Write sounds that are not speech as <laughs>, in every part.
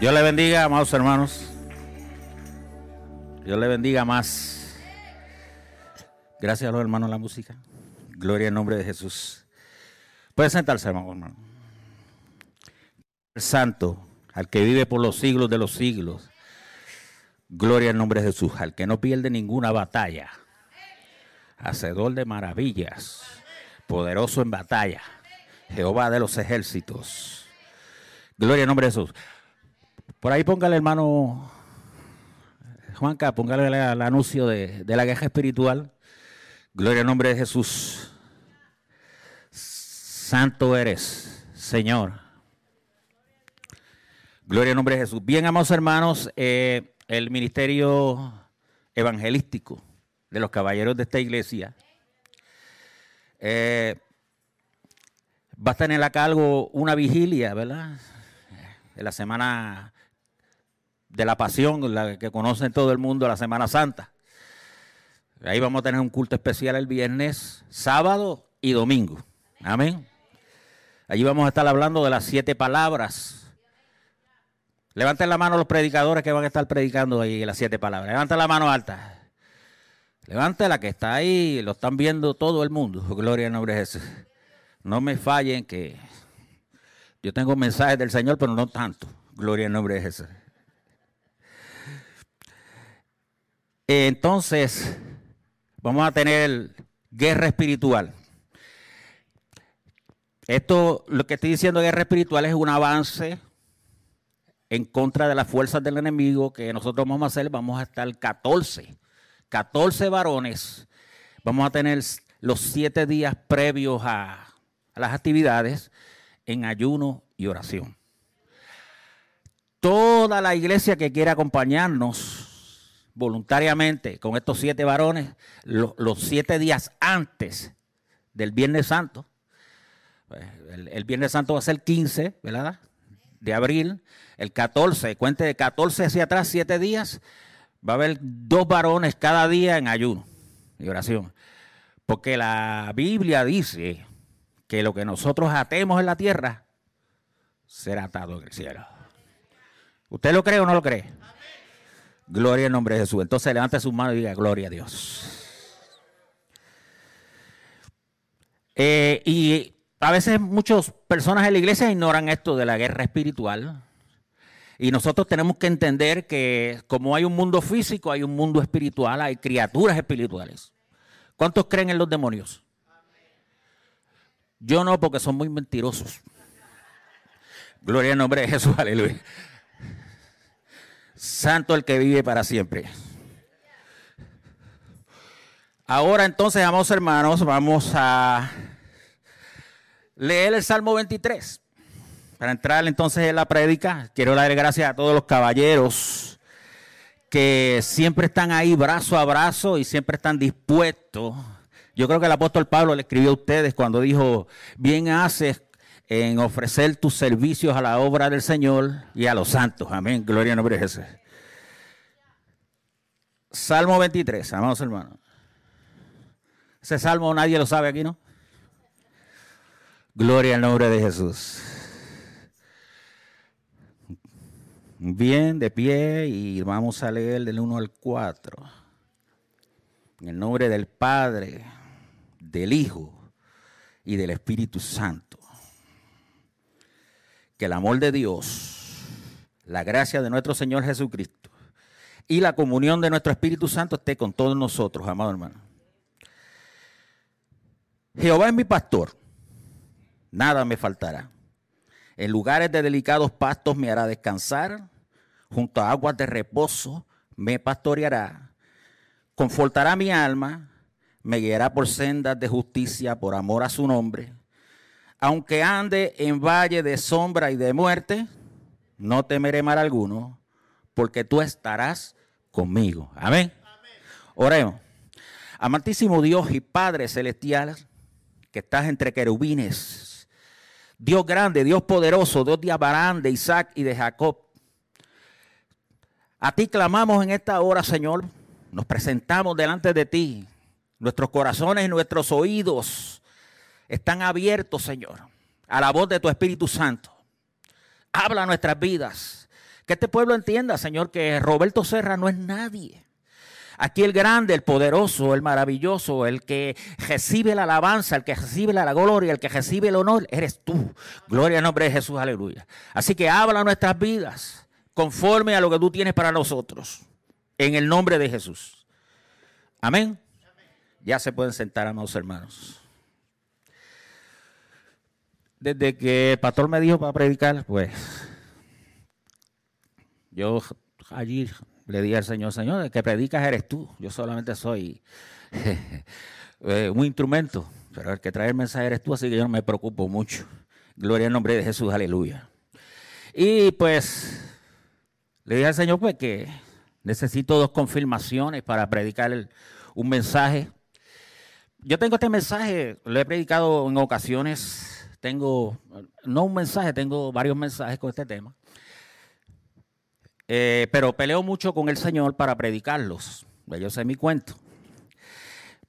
Dios le bendiga, amados hermanos. Dios le bendiga más. Gracias a los hermanos de la música. Gloria en nombre de Jesús. Puede sentarse, hermano. El santo, al que vive por los siglos de los siglos. Gloria en nombre de Jesús, al que no pierde ninguna batalla. Hacedor de maravillas, poderoso en batalla. Jehová de los ejércitos. Gloria en nombre de Jesús. Por ahí póngale, hermano Juanca, póngale el, anuncio de, la guerra espiritual. Gloria en nombre de Jesús. Santo eres, Señor. Gloria en nombre de Jesús. Bien, amados hermanos, eh, el ministerio evangelístico de los caballeros de esta iglesia eh, va a tener a cargo una vigilia, ¿verdad? En la semana de la pasión, la que conocen todo el mundo, la Semana Santa. Ahí vamos a tener un culto especial el viernes, sábado y domingo. Amén. Allí vamos a estar hablando de las siete palabras. Levanten la mano los predicadores que van a estar predicando ahí las siete palabras. Levanten la mano alta. Levanten la que está ahí, lo están viendo todo el mundo. <laughs> Gloria al nombre de Jesús. No me fallen que yo tengo mensajes del Señor, pero no tanto. Gloria al nombre de Jesús. Entonces, vamos a tener guerra espiritual. Esto, lo que estoy diciendo guerra espiritual es un avance en contra de las fuerzas del enemigo que nosotros vamos a hacer. Vamos a estar 14, 14 varones. Vamos a tener los siete días previos a, a las actividades en ayuno y oración. Toda la iglesia que quiera acompañarnos voluntariamente con estos siete varones los siete días antes del Viernes Santo. Pues, el, Viernes Santo va a ser 15, ¿verdad? De abril. El 14, cuente de 14 hacia atrás, siete días. Va a haber dos varones cada día en ayuno y oración. Porque la Biblia dice que lo que nosotros atemos en la tierra será atado en el cielo. ¿Usted lo cree o no lo cree? Gloria al nombre de Jesús. Entonces levante su mano y diga, gloria a Dios. Eh, y a veces muchas personas en la iglesia ignoran esto de la guerra espiritual. Y nosotros tenemos que entender que como hay un mundo físico, hay un mundo espiritual, hay criaturas espirituales. ¿Cuántos creen en los demonios? Yo no, porque son muy mentirosos. Gloria al nombre de Jesús, aleluya. Santo el que vive para siempre. Ahora entonces, amados hermanos, vamos a leer el Salmo 23. Para entrar entonces en la prédica, quiero dar gracias a todos los caballeros que siempre están ahí brazo a brazo y siempre están dispuestos. Yo creo que el apóstol Pablo le escribió a ustedes cuando dijo, bien haces en ofrecer tus servicios a la obra del Señor y a los santos. Amén. Gloria al nombre de Jesús. Salmo 23, amados hermanos. Ese salmo nadie lo sabe aquí, ¿no? Gloria al nombre de Jesús. Bien, de pie y vamos a leer del 1 al 4. En el nombre del Padre, del Hijo y del Espíritu Santo que el amor de Dios, la gracia de nuestro Señor Jesucristo y la comunión de nuestro Espíritu Santo esté con todos nosotros, amado hermano. Jehová es mi pastor, nada me faltará. En lugares de delicados pastos me hará descansar, junto a aguas de reposo me pastoreará, confortará mi alma, me guiará por sendas de justicia por amor a su nombre aunque ande en valle de sombra y de muerte, no temeré mal alguno, porque tú estarás conmigo. Amén. Oremos. Amantísimo Dios y Padre celestial, que estás entre querubines, Dios grande, Dios poderoso, Dios de Abraham, de Isaac y de Jacob. A ti clamamos en esta hora, Señor. Nos presentamos delante de ti. Nuestros corazones y nuestros oídos están abiertos, Señor, a la voz de tu Espíritu Santo. Habla nuestras vidas. Que este pueblo entienda, Señor, que Roberto Serra no es nadie. Aquí el grande, el poderoso, el maravilloso, el que recibe la alabanza, el que recibe la gloria, el que recibe el honor, eres tú. Gloria al nombre de Jesús, aleluya. Así que habla nuestras vidas conforme a lo que tú tienes para nosotros. En el nombre de Jesús. Amén. Ya se pueden sentar, amados hermanos. Desde que el pastor me dijo para predicar, pues yo allí le dije al Señor, Señor, el que predicas eres tú. Yo solamente soy <laughs> eh, un instrumento, pero el que trae el mensaje eres tú, así que yo no me preocupo mucho. Gloria al nombre de Jesús, aleluya. Y pues le dije al Señor pues que necesito dos confirmaciones para predicar un mensaje. Yo tengo este mensaje, lo he predicado en ocasiones, tengo, no un mensaje, tengo varios mensajes con este tema. Eh, pero peleo mucho con el Señor para predicarlos. Yo sé mi cuento.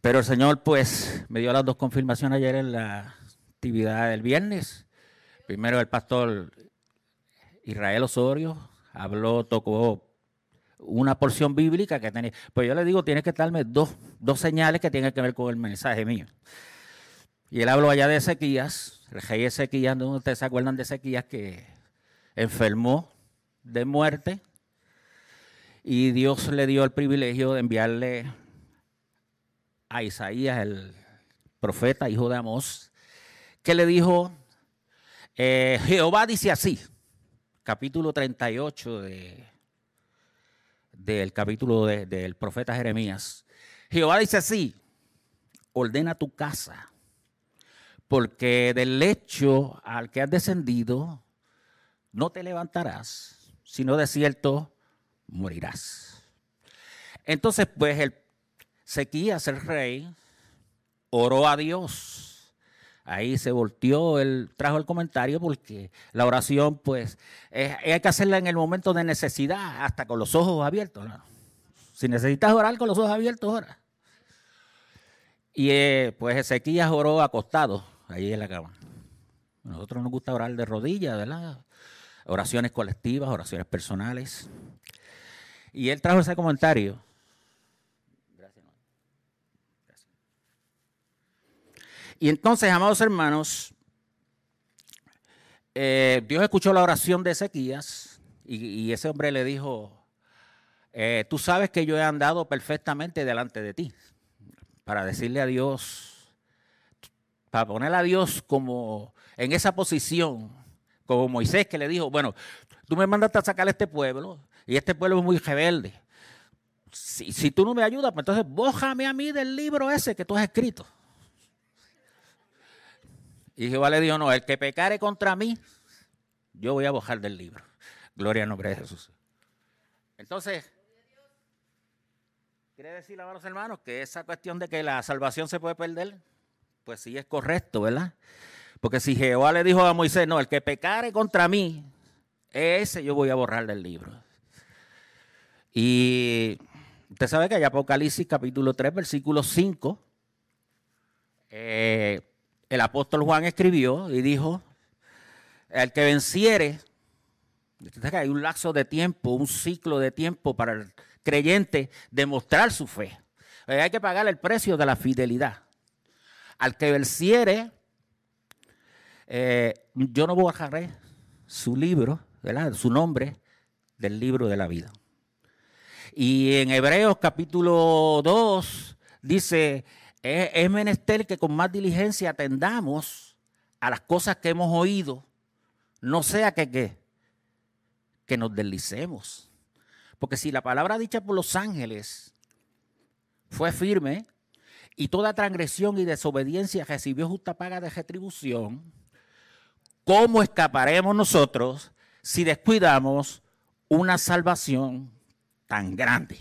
Pero el Señor, pues, me dio las dos confirmaciones ayer en la actividad del viernes. Primero el pastor Israel Osorio habló, tocó una porción bíblica que tenía. Pues yo le digo, tiene que darme dos, dos señales que tienen que ver con el mensaje mío. Y él habló allá de Ezequías, el rey Ezequías, ¿no? ustedes se acuerdan de Ezequías que enfermó de muerte y Dios le dio el privilegio de enviarle a Isaías, el profeta, hijo de Amós, que le dijo, eh, Jehová dice así, capítulo 38 de, del capítulo del profeta Jeremías. Jehová dice así, ordena tu casa, porque del lecho al que has descendido no te levantarás, sino de cierto morirás. Entonces, pues el Sequías, el rey, oró a Dios. Ahí se volteó, él trajo el comentario porque la oración, pues, hay que hacerla en el momento de necesidad, hasta con los ojos abiertos. Si necesitas orar con los ojos abiertos, ora. Y eh, pues Ezequías oró acostado, ahí en la cama. A nosotros nos gusta orar de rodillas, ¿verdad? Oraciones colectivas, oraciones personales. Y él trajo ese comentario. Gracias. Y entonces, amados hermanos, eh, Dios escuchó la oración de Ezequías y, ese hombre le dijo, eh, tú sabes que yo he andado perfectamente delante de ti para decirle a Dios, para poner a Dios como en esa posición, como Moisés que le dijo, bueno, tú me mandaste a sacar a este pueblo, y este pueblo es muy rebelde. Si, tú no me ayudas, pues entonces bójame a mí del libro ese que tú has escrito. Y Jehová le dijo, no, el que pecare contra mí, yo voy a bojar del libro. Gloria al nombre de Jesús. Entonces, ¿quiere decir a los hermanos que esa cuestión de que la salvación se puede perder? Pues sí es correcto, ¿verdad? Porque si Jehová le dijo a Moisés, no, el que pecare contra mí, ese yo voy a borrar del libro. Y usted sabe que hay Apocalipsis capítulo 3, versículo 5. Eh, el apóstol Juan escribió y dijo, el que venciere, hay un lapso de tiempo, un ciclo de tiempo para el creyente demostrar su fe. Eh, hay que pagar el precio de la fidelidad. Al que venciere, eh, yo no bajaré su libro, ¿verdad? su nombre del libro de la vida. Y en Hebreos capítulo 2 dice, es, menester que con más diligencia atendamos a las cosas que hemos oído, no sea que, que nos deslicemos. Porque si la palabra dicha por los ángeles fue firme y toda transgresión y desobediencia recibió justa paga de retribución, ¿cómo escaparemos nosotros si descuidamos una salvación tan grande.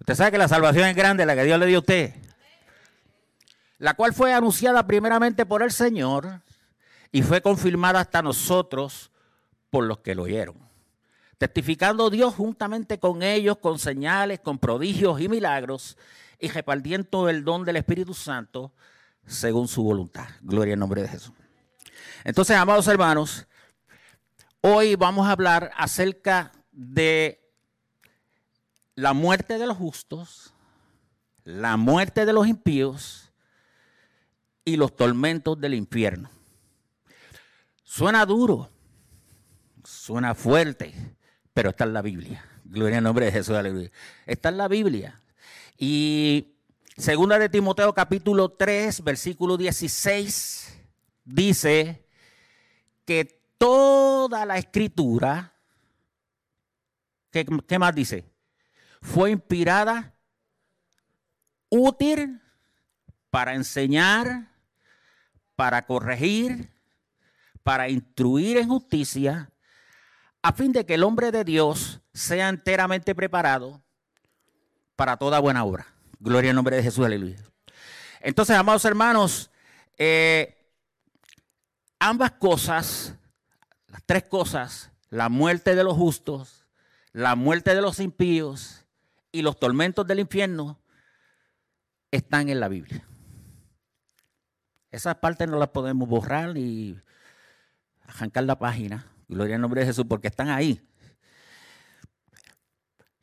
Usted sabe que la salvación es grande, la que Dios le dio a usted. La cual fue anunciada primeramente por el Señor y fue confirmada hasta nosotros por los que lo oyeron. Testificando Dios juntamente con ellos, con señales, con prodigios y milagros, y repartiendo el don del Espíritu Santo según su voluntad. Gloria al nombre de Jesús. Entonces, amados hermanos, Hoy vamos a hablar acerca de la muerte de los justos, la muerte de los impíos y los tormentos del infierno. Suena duro, suena fuerte, pero está en la Biblia. Gloria al nombre de Jesús. Está en la Biblia. Y segunda de Timoteo capítulo 3, versículo 16, dice que toda la escritura, ¿qué, qué más dice? Fue inspirada, útil para enseñar, para corregir, para instruir en justicia, a fin de que el hombre de Dios sea enteramente preparado para toda buena obra. Gloria al nombre de Jesús, aleluya. Entonces, amados hermanos, eh, ambas cosas, las tres cosas, la muerte de los justos, la muerte de los impíos y los tormentos del infierno, están en la Biblia. Esas partes no las podemos borrar ni arrancar la página. Gloria al nombre de Jesús, porque están ahí.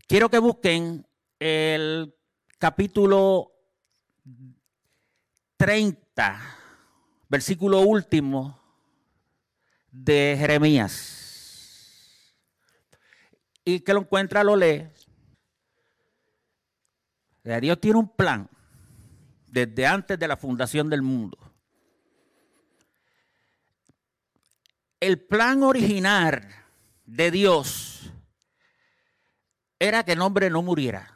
Quiero que busquen el capítulo 30, versículo último de Jeremías. Y que lo encuentra, lo lee. Dios tiene un plan desde antes de la fundación del mundo. el plan original de Dios era que el hombre no muriera.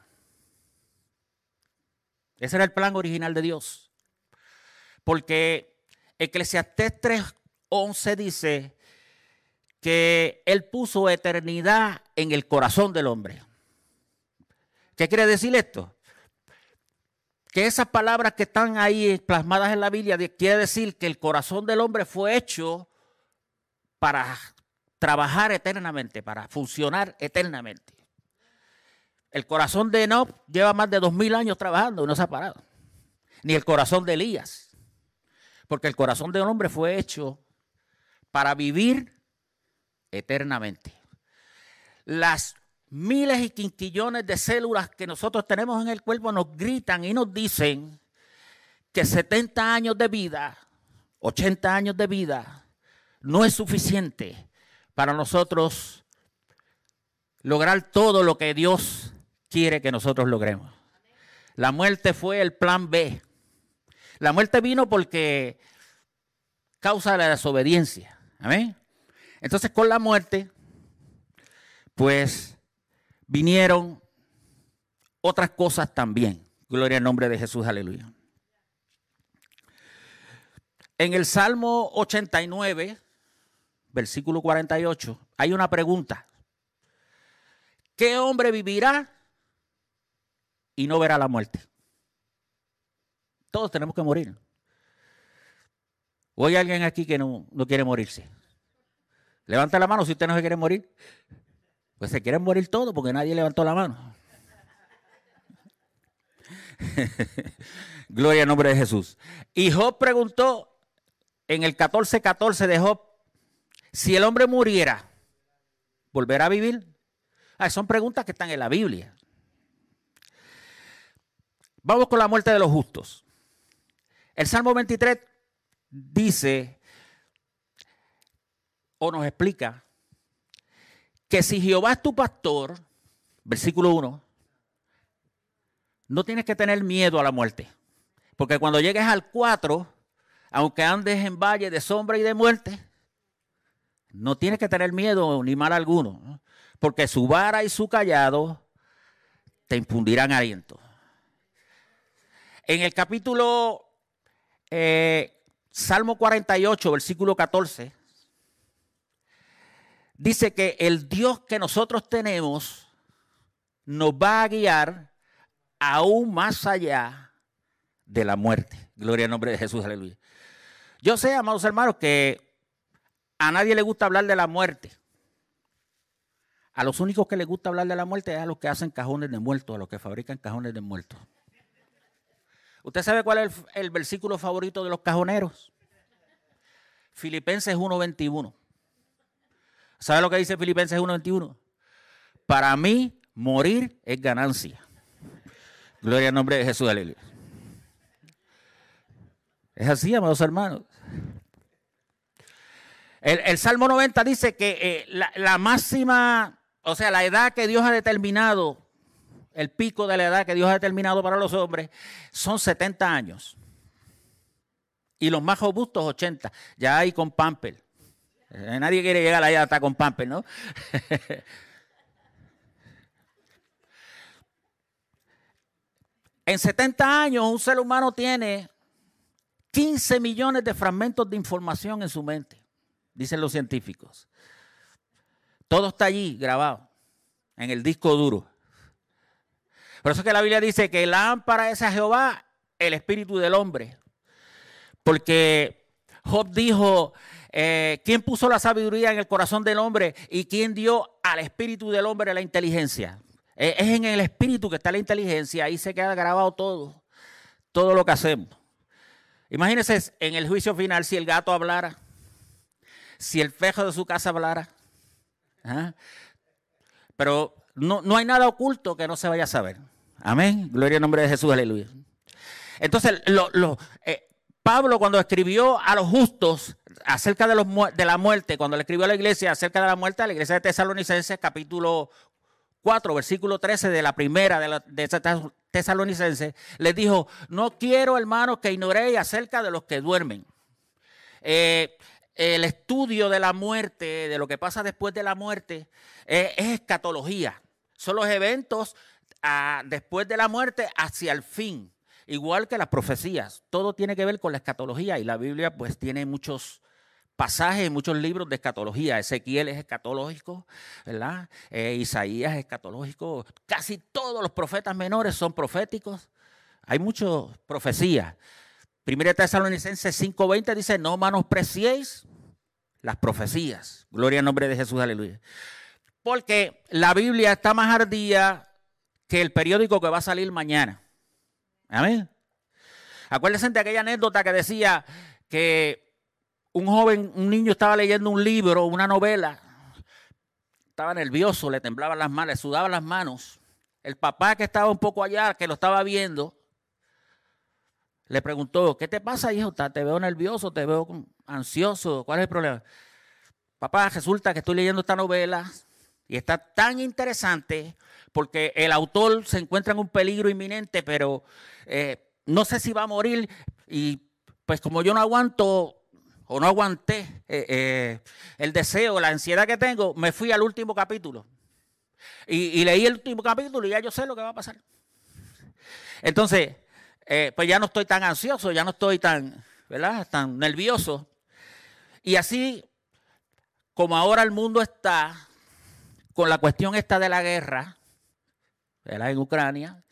Ese era el plan original de Dios. Porque Eclesiastés 3:11 dice que Él puso eternidad en el corazón del hombre. ¿Qué quiere decir esto? Que esas palabras que están ahí plasmadas en la Biblia quiere decir que el corazón del hombre fue hecho para trabajar eternamente, para funcionar eternamente. El corazón de Enoch lleva más de dos mil años trabajando y no se ha parado. Ni el corazón de Elías. Porque el corazón de un hombre fue hecho para vivir eternamente. Las miles y quinquillones de células que nosotros tenemos en el cuerpo nos gritan y nos dicen que 70 años de vida, 80 años de vida, no es suficiente para nosotros lograr todo lo que Dios quiere que nosotros logremos. La muerte fue el plan B. La muerte vino porque causa la desobediencia. Amén. Entonces con la muerte, pues vinieron otras cosas también. Gloria al nombre de Jesús, aleluya. En el Salmo 89, versículo 48, hay una pregunta. ¿Qué hombre vivirá y no verá la muerte? Todos tenemos que morir. ¿O hay alguien aquí que no, no quiere morirse? Levanta la mano si usted no se quiere morir. Pues se quieren morir todos porque nadie levantó la mano. <laughs> Gloria al nombre de Jesús. Y Job preguntó en el 14:14 14 de Job, si el hombre muriera, ¿volverá a vivir? Ah, son preguntas que están en la Biblia. Vamos con la muerte de los justos. El Salmo 23 dice o nos explica que si Jehová es tu pastor, versículo 1, no tienes que tener miedo a la muerte. Porque cuando llegues al 4, aunque andes en valle de sombra y de muerte, no tienes que tener miedo ni mal alguno, porque su vara y su callado te infundirán aliento. En el capítulo eh, Salmo 48, versículo 14, dice que el Dios que nosotros tenemos nos va a guiar aún más allá de la muerte. Gloria al nombre de Jesús, aleluya. Yo sé, amados hermanos, que a nadie le gusta hablar de la muerte. A los únicos que les gusta hablar de la muerte es a los que hacen cajones de muertos, a los que fabrican cajones de muertos. ¿Usted sabe cuál es el, versículo favorito de los cajoneros? Filipenses 1:21. ¿Sabe lo que dice Filipenses 1.21? Para mí, morir es ganancia. Gloria al nombre de Jesús, aleluya. Es así, amados hermanos. El, Salmo 90 dice que eh, la, máxima, o sea, la edad que Dios ha determinado, el pico de la edad que Dios ha determinado para los hombres, son 70 años. Y los más robustos, 80. Ya hay con Pamper. Eh, nadie quiere llegar allá hasta con Pamper, ¿no? <laughs> en 70 años un ser humano tiene 15 millones de fragmentos de información en su mente, dicen los científicos. Todo está allí grabado, en el disco duro. Por eso es que la Biblia dice que lámpara es a Jehová el espíritu del hombre. Porque Job dijo, eh, ¿quién puso la sabiduría en el corazón del hombre y quién dio al espíritu del hombre la inteligencia? Eh, es en el espíritu que está la inteligencia, ahí se queda grabado todo, todo lo que hacemos. Imagínense en el juicio final si el gato hablara, si el fejo de su casa hablara. ¿ah? Pero no, no, hay nada oculto que no se vaya a saber. Amén. Gloria al nombre de Jesús, aleluya. Entonces, lo, eh, Pablo cuando escribió a los justos acerca de, los, de la muerte, cuando le escribió a la iglesia acerca de la muerte, a la iglesia de Tesalonicenses, capítulo 4, versículo 13 de la primera de, la, de tesalonicense, les dijo, no quiero, hermanos, que ignoréis acerca de los que duermen. Eh, el estudio de la muerte, de lo que pasa después de la muerte, es escatología. Son los eventos después de la muerte hacia el fin. Igual que las profecías. Todo tiene que ver con la escatología y la Biblia pues tiene muchos pasajes en muchos libros de escatología. Ezequiel es escatológico, ¿verdad? Eh, Isaías es escatológico. Casi todos los profetas menores son proféticos. Hay muchas profecías. Primera Tesalonicenses 5:20 dice, no menospreciéis las profecías. Gloria al nombre de Jesús, aleluya. Porque la Biblia está más ardía que el periódico que va a salir mañana. Amén. Acuérdense de aquella anécdota que decía que un joven, un niño estaba leyendo un libro, una novela, estaba nervioso, le temblaban las manos, le sudaban las manos. El papá que estaba un poco allá, que lo estaba viendo, le preguntó, ¿qué te pasa, hijo? Te veo nervioso, te veo ansioso, ¿cuál es el problema? Papá, resulta que estoy leyendo esta novela y está tan interesante porque el autor se encuentra en un peligro inminente, pero eh, no sé si va a morir y pues como yo no aguanto o no aguanté eh, eh, el deseo, la ansiedad que tengo, me fui al último capítulo. Y, leí el último capítulo y ya yo sé lo que va a pasar. Entonces, pues ya no estoy tan ansioso, ya no estoy tan, ¿verdad? Tan nervioso. Y así como ahora el mundo está con la cuestión esta de la guerra, ¿verdad? En Ucrania,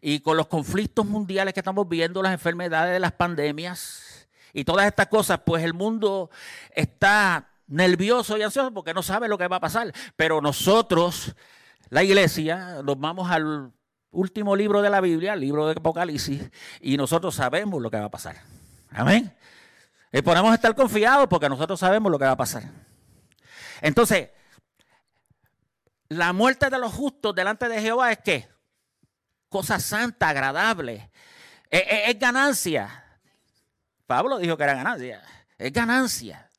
y con los conflictos mundiales que estamos viendo, las enfermedades, las pandemias, y todas estas cosas, pues el mundo está nervioso y ansioso porque no sabe lo que va a pasar. Pero nosotros, la iglesia, nos vamos al último libro de la Biblia, el libro de Apocalipsis, y nosotros sabemos lo que va a pasar. Amén. Y podemos estar confiados porque nosotros sabemos lo que va a pasar. Entonces, la muerte de los justos delante de Jehová es qué? Cosa santa, agradable. es ganancia. Pablo dijo que era ganancia. Es ganancia.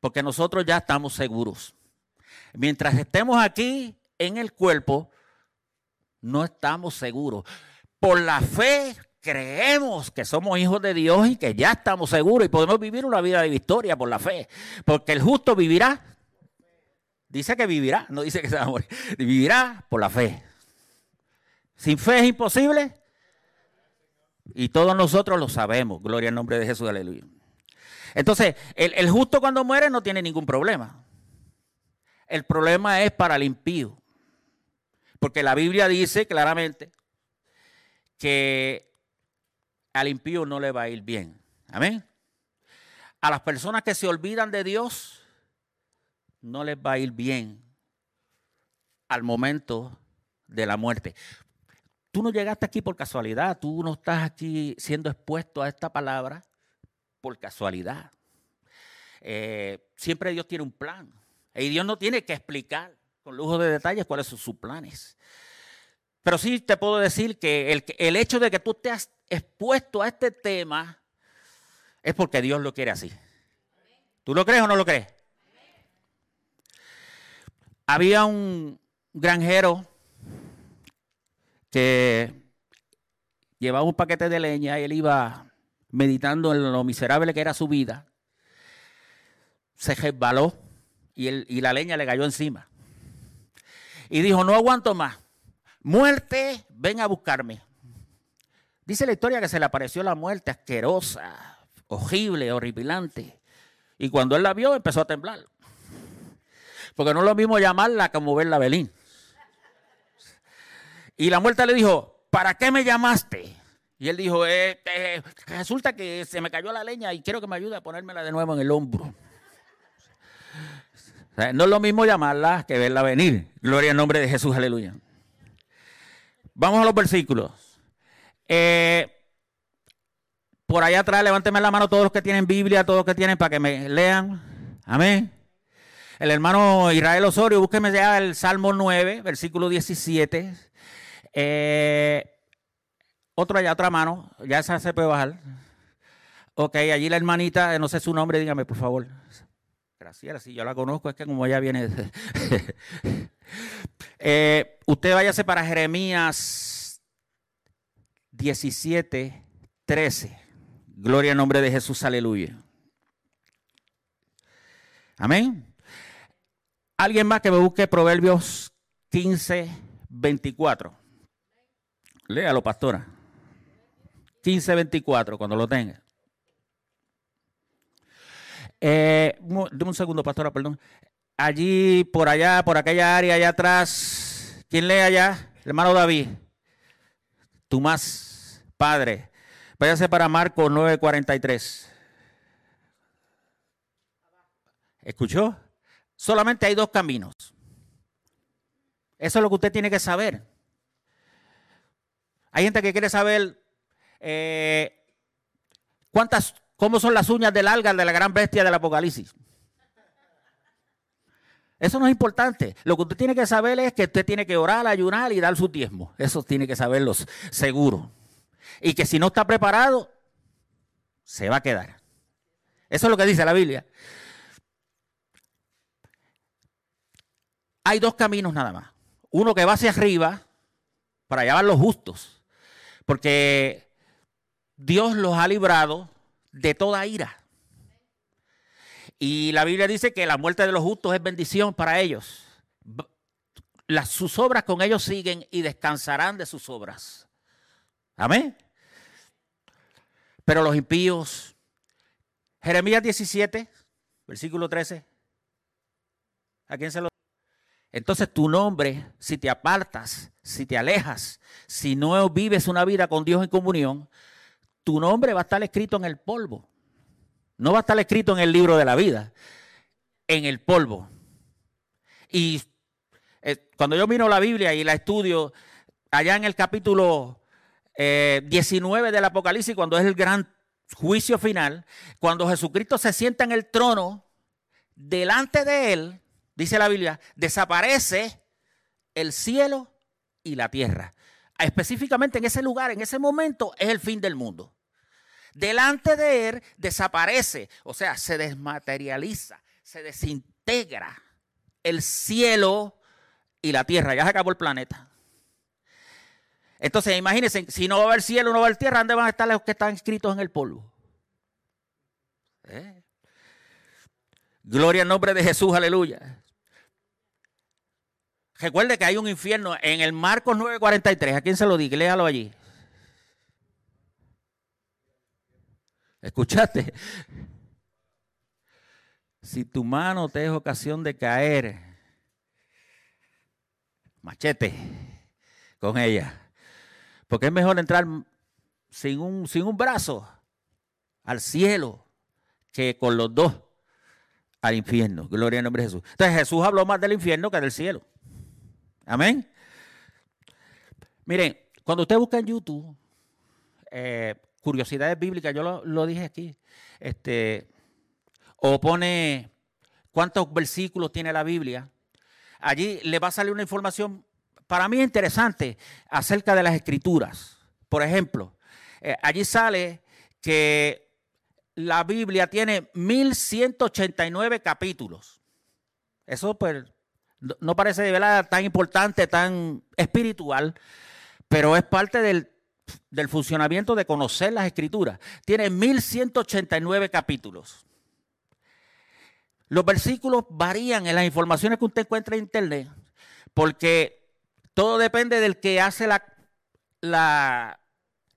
Porque nosotros ya estamos seguros. Mientras estemos aquí en el cuerpo, no estamos seguros. Por la fe creemos que somos hijos de Dios y que ya estamos seguros y podemos vivir una vida de victoria por la fe. Porque el justo vivirá. Dice que vivirá, no dice que se va a morir. Vivirá por la fe. Sin fe es imposible y todos nosotros lo sabemos. Gloria al nombre de Jesús, aleluya. Entonces, el, justo cuando muere no tiene ningún problema. El problema es para el impío. Porque la Biblia dice claramente que al impío no le va a ir bien. Amén. A las personas que se olvidan de Dios, no les va a ir bien al momento de la muerte. Tú no llegaste aquí por casualidad, tú no estás aquí siendo expuesto a esta palabra por casualidad. Eh, siempre Dios tiene un plan. Y Dios no tiene que explicar con lujo de detalles cuáles son sus planes. Pero sí te puedo decir que el, el hecho de que tú te has expuesto a este tema es porque Dios lo quiere así. ¿Tú lo crees o no lo crees? Había un granjero que llevaba un paquete de leña y él iba meditando en lo miserable que era su vida. Se resbaló y, y la leña le cayó encima. Y dijo, no aguanto más. Muerte, ven a buscarme. Dice la historia que se le apareció la muerte asquerosa, horrible, horripilante. Y cuando él la vio, empezó a temblar. Porque no es lo mismo llamarla como verla Belín. Y la muerte le dijo, ¿para qué me llamaste? Y él dijo, eh, eh, resulta que se me cayó la leña y quiero que me ayude a ponérmela de nuevo en el hombro. no es lo mismo llamarla que verla venir. Gloria al nombre de Jesús, aleluya. Vamos a los versículos. Eh, por allá atrás, levánteme la mano todos los que tienen Biblia, todos los que tienen para que me lean. Amén. El hermano Israel Osorio, búsqueme ya el Salmo 9, versículo 17. Eh, otro allá, otra mano. Ya esa se puede bajar. Ok, allí la hermanita, no sé su nombre, dígame por favor. Gracias, si yo la conozco, es que como ella viene. <laughs> eh, usted váyase para Jeremías 17, 13. Gloria al nombre de Jesús, aleluya. Amén. Alguien más que me busque Proverbios 15, 24. Léalo, pastora. 15, 24, cuando lo tenga. Eh, un segundo, pastora, perdón. Allí, por allá, por aquella área, allá atrás. ¿Quién lee allá? Hermano David. Tú más, padre. Váyase para Marcos 9:43. ¿Escuchó? Solamente hay dos caminos. Eso es lo que usted tiene que saber. Hay gente que quiere saber eh, cuántas, cómo son las uñas del alga de la gran bestia del Apocalipsis. Eso no es importante. Lo que usted tiene que saber es que usted tiene que orar, ayunar y dar su diezmo. Eso tiene que saberlo seguro. Y que si no está preparado, se va a quedar. Eso es lo que dice la Biblia. Hay dos caminos nada más. Uno que va hacia arriba para llevar los justos. Porque Dios los ha librado de toda ira. Y la Biblia dice que la muerte de los justos es bendición para ellos. Las, sus obras con ellos siguen y descansarán de sus obras. Amén. Pero los impíos, Jeremías 17, versículo 13. ¿A quién se lo entonces tu nombre, si te apartas, si te alejas, si no vives una vida con Dios en comunión, tu nombre va a estar escrito en el polvo. No va a estar escrito en el libro de la vida, en el polvo. Y eh, cuando yo miro la Biblia y la estudio, allá en el capítulo 19 eh, del Apocalipsis, cuando es el gran juicio final, cuando Jesucristo se sienta en el trono, delante de él, dice la Biblia, desaparece el cielo y la tierra. Específicamente en ese lugar, en ese momento, es el fin del mundo. Delante de él desaparece, o sea, se desmaterializa, se desintegra el cielo y la tierra. Ya se acabó el planeta. Entonces, imagínense, si no va a haber cielo, no va a haber tierra, ¿dónde van a estar los que están escritos en el polvo? ¿Eh? Gloria al nombre de Jesús, aleluya. Recuerde que hay un infierno en el Marcos 9:43. ¿A quién se lo dije? Léalo allí. ¿Escuchaste? Si tu mano te es ocasión de caer, machete con ella. Porque es mejor entrar sin un, sin un brazo al cielo que con los dos al infierno. Gloria al nombre de Jesús. Entonces Jesús habló más del infierno que del cielo. Amén. Miren, cuando usted busca en YouTube eh, curiosidades bíblicas, yo lo, dije aquí, este, o pone cuántos versículos tiene la Biblia. Allí le va a salir una información para mí interesante acerca de las escrituras. Por ejemplo, eh, allí sale que la Biblia tiene 1189 capítulos. Eso pues no parece de verdad tan importante, tan espiritual, pero es parte del, del funcionamiento de conocer las escrituras. Tiene 1189 capítulos. Los versículos varían en las informaciones que usted encuentra en internet, porque todo depende del que hace la, la,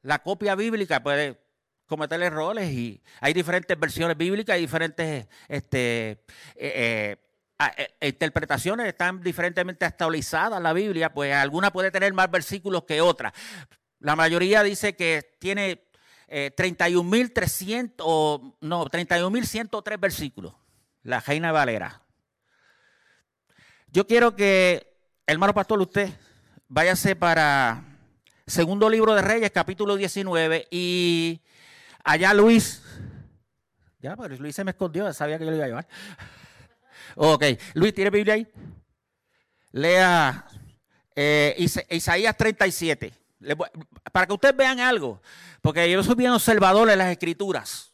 la copia bíblica. Puede cometer errores y hay diferentes versiones bíblicas, hay diferentes este, eh, eh, eh, interpretaciones, están diferentemente actualizadas la Biblia, pues alguna puede tener más versículos que otra. La mayoría dice que tiene 31.300, no, 31.103 versículos la Reina Valera. Yo quiero que, hermano pastor, usted váyase para segundo libro de Reyes, capítulo 19, y allá Luis, ya, pero Luis se me escondió, sabía que yo lo iba a llevar. Ok, Luis, ¿tiene Biblia ahí? Lea eh, Isaías 37, para que ustedes vean algo, porque yo soy bien observador en las escrituras.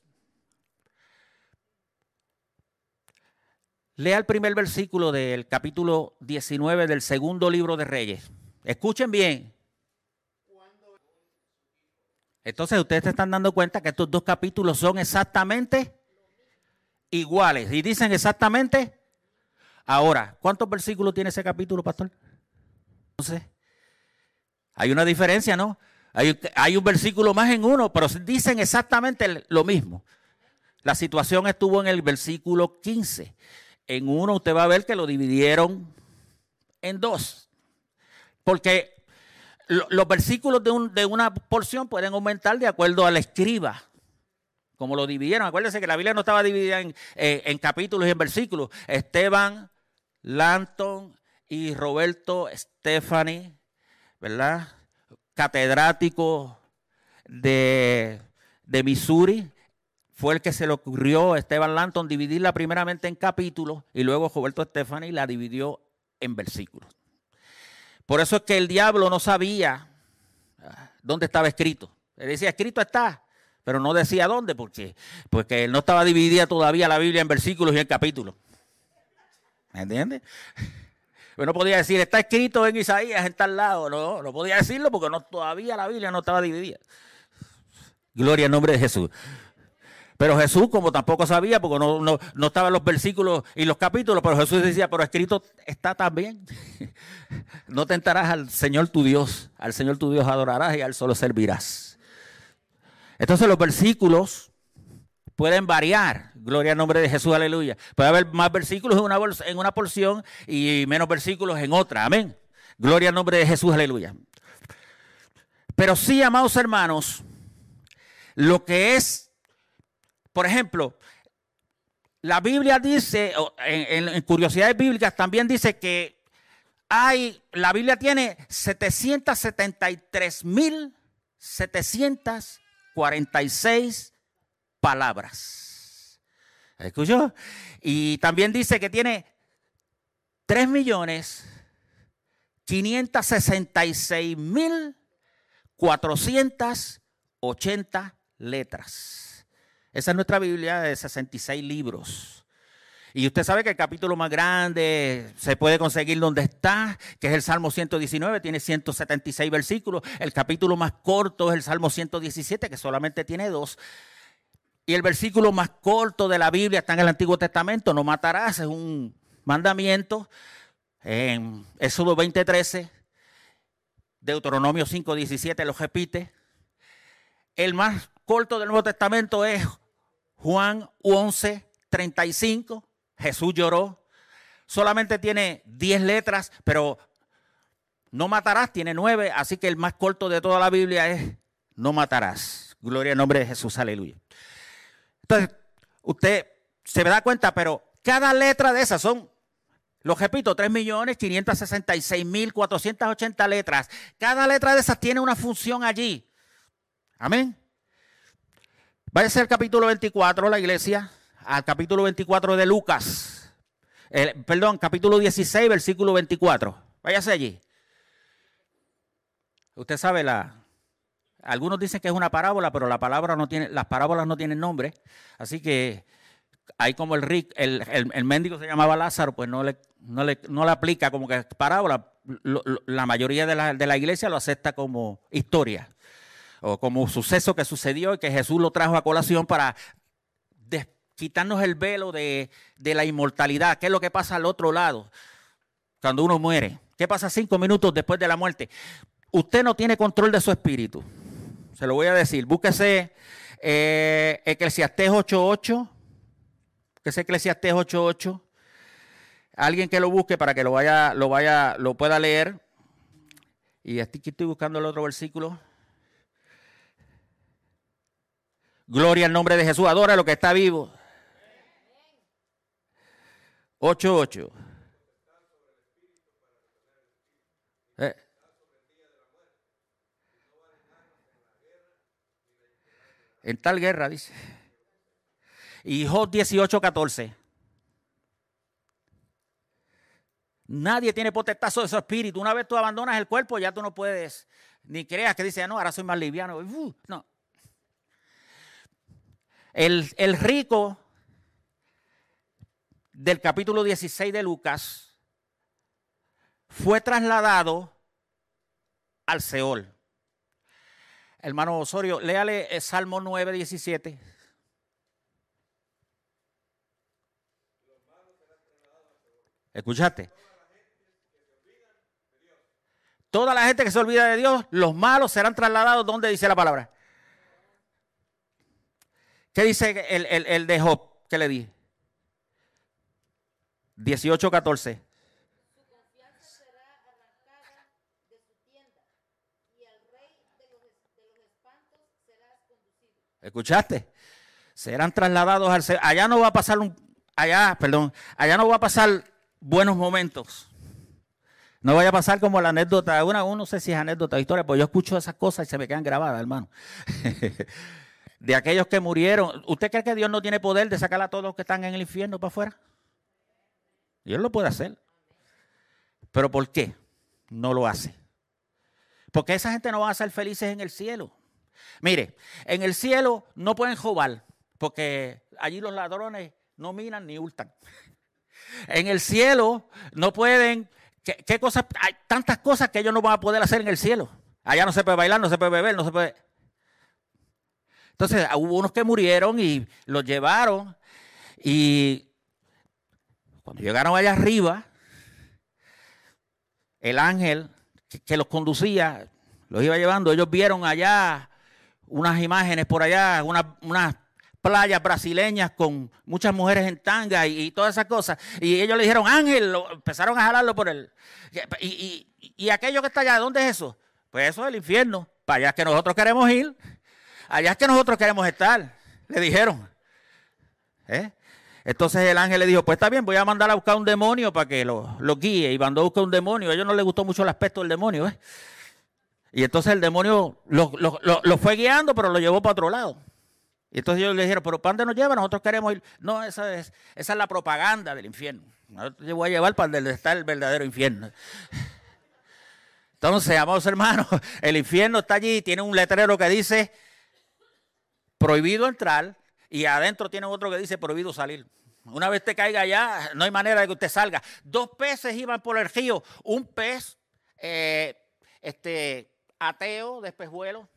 Lea el primer versículo del capítulo 19 del segundo libro de Reyes. Escuchen bien. Entonces ustedes se están dando cuenta que estos dos capítulos son exactamente iguales y dicen exactamente. Ahora, ¿cuántos versículos tiene ese capítulo, pastor? Entonces, hay una diferencia, ¿no? Hay, un versículo más en uno, pero dicen exactamente lo mismo. La situación estuvo en el versículo 15. En uno usted va a ver que lo dividieron en dos. Porque los versículos de, una porción pueden aumentar de acuerdo al escriba. Como lo dividieron. Acuérdense que la Biblia no estaba dividida en, eh, en capítulos y en versículos. Esteban, Lanton y Roberto Stephanie, ¿verdad? Catedrático de, de Missouri, fue el que se le ocurrió a Esteban Lanton dividirla primeramente en capítulos y luego Roberto Stefani la dividió en versículos. Por eso es que el diablo no sabía ah, dónde estaba escrito. Él decía, escrito está, pero no decía dónde, porque, porque no estaba dividida todavía la Biblia en versículos y en capítulos. ¿Me entiendes? <laughs> Bueno, podía decir, está escrito en Isaías en tal lado. No, no podía decirlo porque no, todavía la Biblia no estaba dividida. Gloria al nombre de Jesús. Pero Jesús, como tampoco sabía, porque no, no, estaban los versículos y los capítulos, pero Jesús decía, pero escrito está también. <laughs> no tentarás al Señor tu Dios, al Señor tu Dios adorarás y al solo servirás. Entonces los versículos pueden variar. Gloria al nombre de Jesús, aleluya. Puede haber más versículos en una, en una porción y menos versículos en otra. Amén. Gloria al nombre de Jesús, aleluya. Pero sí, amados hermanos, lo que es por ejemplo, la Biblia dice, en, curiosidades bíblicas también dice que hay, la Biblia tiene 773.746 palabras. ¿Escuchó? Y también dice que tiene 3 millones 566 mil 480 letras. Esa es nuestra Biblia de 66 libros. Y usted sabe que el capítulo más grande se puede conseguir donde está, que es el Salmo 119, tiene 176 versículos. El capítulo más corto es el Salmo 117, que solamente tiene dos. Y el versículo más corto de la Biblia está en el Antiguo Testamento, no matarás, es un mandamiento. En Éxodo 20:13, Deuteronomio 5:17 lo repite. El más corto del Nuevo Testamento es Juan 11, 35, Jesús lloró. Solamente tiene 10 letras, pero no matarás, tiene 9, así que el más corto de toda la Biblia es no matarás. Gloria al nombre de Jesús, aleluya. Usted se da cuenta, pero cada letra de esas son, lo repito, 3.566.480 letras. Cada letra de esas tiene una función allí. Amén. Vaya al capítulo 24, la iglesia, al capítulo 24 de Lucas. perdón, capítulo 16, versículo 24. Váyase allí. Usted sabe la, algunos dicen que es una parábola, pero la palabra no tiene, las parábolas no tienen nombre. Así que hay como el rico, el, el, se llamaba Lázaro, pues no le, no le, no le aplica como que parábola. la mayoría de la, de la, iglesia lo acepta como historia o como suceso que sucedió y que Jesús lo trajo a colación para quitarnos el velo de la inmortalidad. ¿Qué es lo que pasa al otro lado cuando uno muere? ¿Qué pasa cinco minutos después de la muerte? Usted no tiene control de su espíritu. Se lo voy a decir. Búsquese eh, Eclesiastés 8.8. ¿Qué es Eclesiastés 8.8? Alguien que lo busque para que lo vaya, lo vaya, lo pueda leer. Y aquí estoy buscando el otro versículo. Gloria al nombre de Jesús. Adora lo que está vivo. 8.8. En tal guerra, dice. Y Job 18, 14. Nadie tiene potestazo de su espíritu. Una vez tú abandonas el cuerpo, ya tú no puedes ni creas que dice, no, ahora soy más liviano. Uh, no. El, el rico del capítulo 16 de Lucas fue trasladado al Seol. Hermano Osorio, léale el Salmo 9, 17. ¿Escuchaste? Toda la gente que se olvida de Dios, los malos serán trasladados. ¿Dónde dice la palabra? ¿Qué dice el, el de Job? ¿Qué le di? 18, 14. ¿Escuchaste? Serán trasladados al allá no va a pasar un allá, perdón, allá no va a pasar buenos momentos. No vaya a pasar como la anécdota, una, uno no sé si es anécdota o historia, pues yo escucho esas cosas y se me quedan grabadas, hermano. <laughs> de aquellos que murieron. ¿Usted cree que Dios no tiene poder de sacar a todos los que están en el infierno para afuera? Dios lo puede hacer. ¿Pero por qué no lo hace? Porque esa gente no va a ser felices en el cielo. Mire, en el cielo no pueden robar, porque allí los ladrones no miran ni hurtan. En el cielo no pueden, ¿qué, cosas? Hay tantas cosas que ellos no van a poder hacer en el cielo. Allá no se puede bailar, no se puede beber, no se puede. Entonces hubo unos que murieron y los llevaron y cuando llegaron allá arriba, el ángel que, los conducía, los iba llevando, ellos vieron allá unas imágenes por allá, unas, playas brasileñas con muchas mujeres en tanga y, todas esas cosas. Y ellos le dijeron, Ángel, empezaron a jalarlo por él. Y, y, aquello que está allá, ¿dónde es eso? Pues eso es el infierno. Para allá es que nosotros queremos ir. Allá es que nosotros queremos estar. Le dijeron. ¿Eh? Entonces el ángel le dijo, pues está bien, voy a mandar a buscar un demonio para que lo, guíe. Y mandó a buscar un demonio. A ellos no les gustó mucho el aspecto del demonio. ¿eh? Y entonces el demonio lo, fue guiando, pero lo llevó para otro lado. Y entonces ellos le dijeron, pero ¿para dónde nos lleva? Nosotros queremos ir. No, esa es, esa es la propaganda del infierno. Yo voy a llevar para donde está el verdadero infierno. Entonces, amados hermanos, <laughs> el infierno está allí, tiene un letrero que dice prohibido entrar y adentro tiene otro que dice prohibido salir. Una vez te caiga allá, no hay manera de que usted salga. Dos peces iban por el río, un pez eh, este, ateo de espejuelo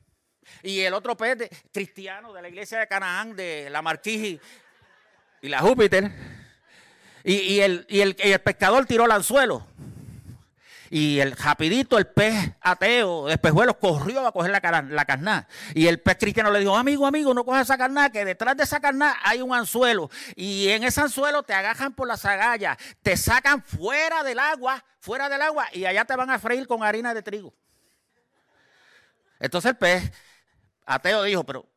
y el otro pez cristiano de la iglesia de Canaán, de la Marquís y, la Júpiter. Y, el, y, el, pescador tiró el anzuelo. Y el rapidito, el pez ateo de corrió a coger la, la carná. Y el pez cristiano le dijo, amigo, amigo, no cojas esa carná, que detrás de esa carná hay un anzuelo. Y en ese anzuelo te agajan por las agallas, te sacan fuera del agua, fuera del agua, y allá te van a freír con harina de trigo. Entonces el pez ateo dijo, pero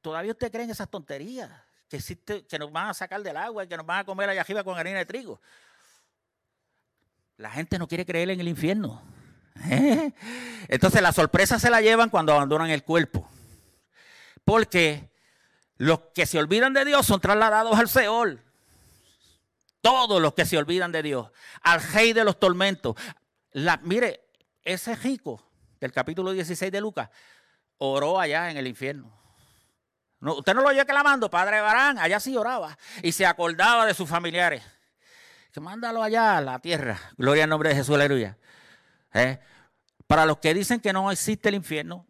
¿todavía usted cree en esas tonterías? Que, existe, que nos van a sacar del agua y que nos van a comer allá arriba con harina de trigo. La gente no quiere creer en el infierno. ¿eh? Entonces la sorpresa se la llevan cuando abandonan el cuerpo. Porque los que se olvidan de Dios son trasladados al Seol. todos los que se olvidan de Dios, al rey de los tormentos. Mire, ese rico del capítulo 16 de Lucas oró allá en el infierno. No, usted no lo oye clamando, Padre Barán, allá sí oraba y se acordaba de sus familiares. Que mándalo allá a la tierra. Gloria al nombre de Jesús, aleluya. ¿Eh? Para los que dicen que no existe el infierno,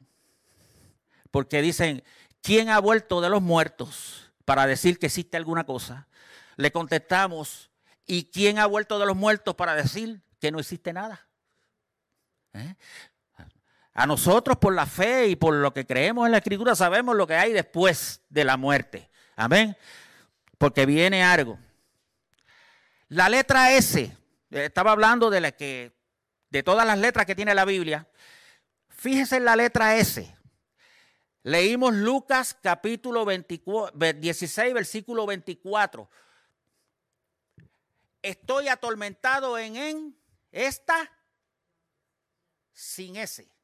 porque dicen, ¿quién ha vuelto de los muertos para decir que existe alguna cosa? Le contestamos, ¿y quién ha vuelto de los muertos para decir que no existe nada? ¿Eh? A nosotros por la fe y por lo que creemos en la escritura sabemos lo que hay después de la muerte. Amén. Porque viene algo. La letra S, estaba hablando de la que de todas las letras que tiene la Biblia. Fíjese en la letra S. Leímos Lucas capítulo 16, versículo 24. Estoy atormentado en, en esta sin S.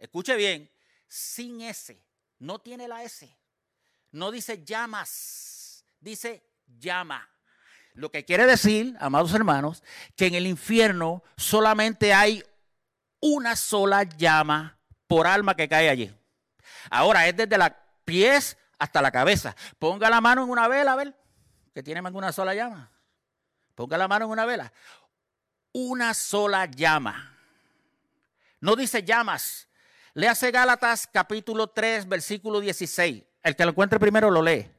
Escuche bien, sin S. No tiene la S. No dice llamas, dice llama. Lo que quiere decir, amados hermanos, que en el infierno solamente hay una sola llama por alma que cae allí. Ahora es desde los pies hasta la cabeza. Ponga la mano en una vela, a ver, que tiene más que una sola llama. Ponga la mano en una vela. Una sola llama. No dice llamas. Le hace Gálatas capítulo 3, versículo 16. El que lo encuentre primero lo lee.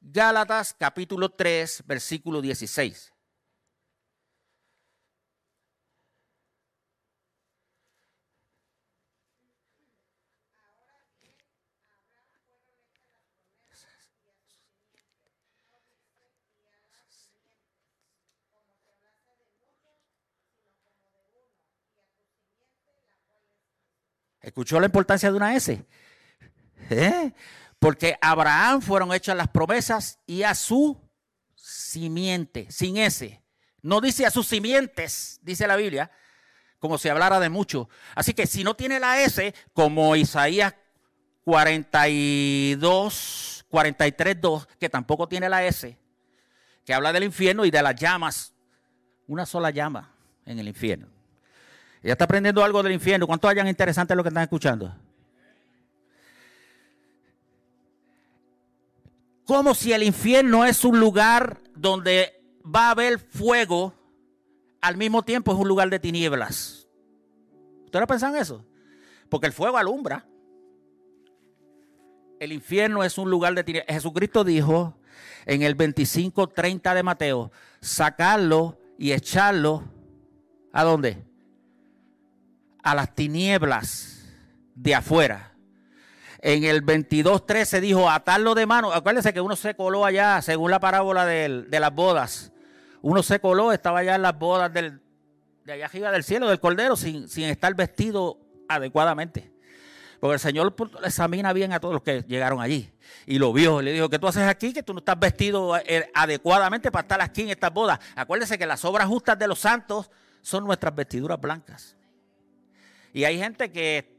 Gálatas capítulo 3, versículo 16. ¿Escuchó la importancia de una S? ¿Eh? Porque a Abraham fueron hechas las promesas y a su simiente, sin S. No dice a sus simientes, dice la Biblia, como si hablara de mucho. Así que si no tiene la S, como Isaías 42, 43, 2, que tampoco tiene la S, que habla del infierno y de las llamas, una sola llama en el infierno. Ya está aprendiendo algo del infierno. ¿Cuánto hayan interesante lo que están escuchando? como si el infierno es un lugar donde va a haber fuego, al mismo tiempo es un lugar de tinieblas. ¿Ustedes pensan eso? Porque el fuego alumbra. El infierno es un lugar de tinieblas. Jesucristo dijo en el 25:30 de Mateo, sacarlo y echarlo ¿a dónde? A las tinieblas de afuera en el 22.13 dijo atarlo de mano. Acuérdense que uno se coló allá, según la parábola de, las bodas. Uno se coló, estaba allá en las bodas del, de allá arriba del cielo, del cordero, sin, sin estar vestido adecuadamente. Porque el Señor examina bien a todos los que llegaron allí. Y lo vio. le dijo, ¿qué tú haces aquí? Que tú no estás vestido eh, adecuadamente para estar aquí en estas bodas. Acuérdense que las obras justas de los santos son nuestras vestiduras blancas. Y hay gente que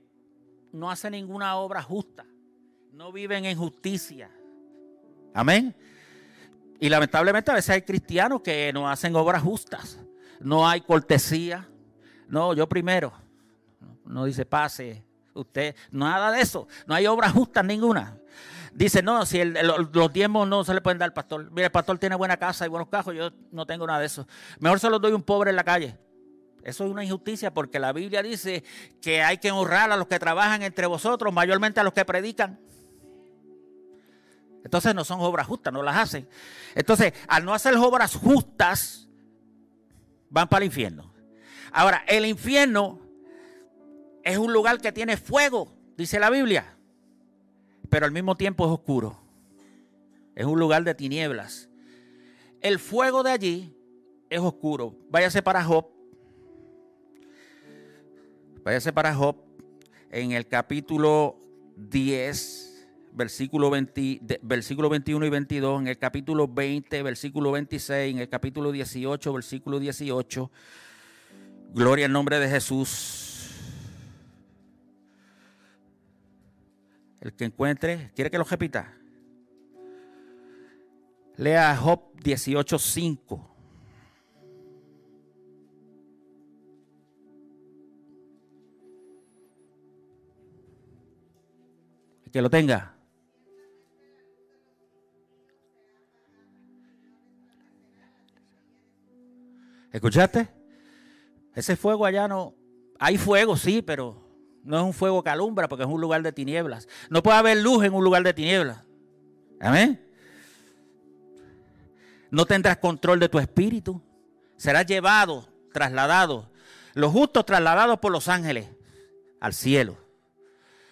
no hace ninguna obra justa. No viven en justicia. Amén. Y lamentablemente a veces hay cristianos que no hacen obras justas. No hay cortesía. No, yo primero. No dice pase usted. Nada de eso. No hay obras justas ninguna. Dice, no, si los diezmos no se le pueden dar al pastor. Mira, el pastor tiene buena casa y buenos cajos. Yo no tengo nada de eso. Mejor se los doy a un pobre en la calle. Eso es una injusticia porque la Biblia dice que hay que honrar a los que trabajan entre vosotros, mayormente a los que predican. Entonces no son obras justas, no las hacen. Entonces, al no hacer obras justas, van para el infierno. Ahora, el infierno es un lugar que tiene fuego, dice la Biblia, pero al mismo tiempo es oscuro. Es un lugar de tinieblas. El fuego de allí es oscuro. Váyase para Job Váyase para Job en el capítulo 10, versículo, 20, versículo 21 y 22, en el capítulo 20, versículo 26, en el capítulo 18, versículo 18. Gloria al nombre de Jesús. El que encuentre, ¿quiere que lo repita? Lea Job 18.5. Que lo tenga. ¿Escuchaste? Ese fuego allá no... Hay fuego, sí, pero no es un fuego que alumbra porque es un lugar de tinieblas. No puede haber luz en un lugar de tinieblas. Amén. No tendrás control de tu espíritu. Serás llevado, trasladado. Los justos trasladados por los ángeles al cielo.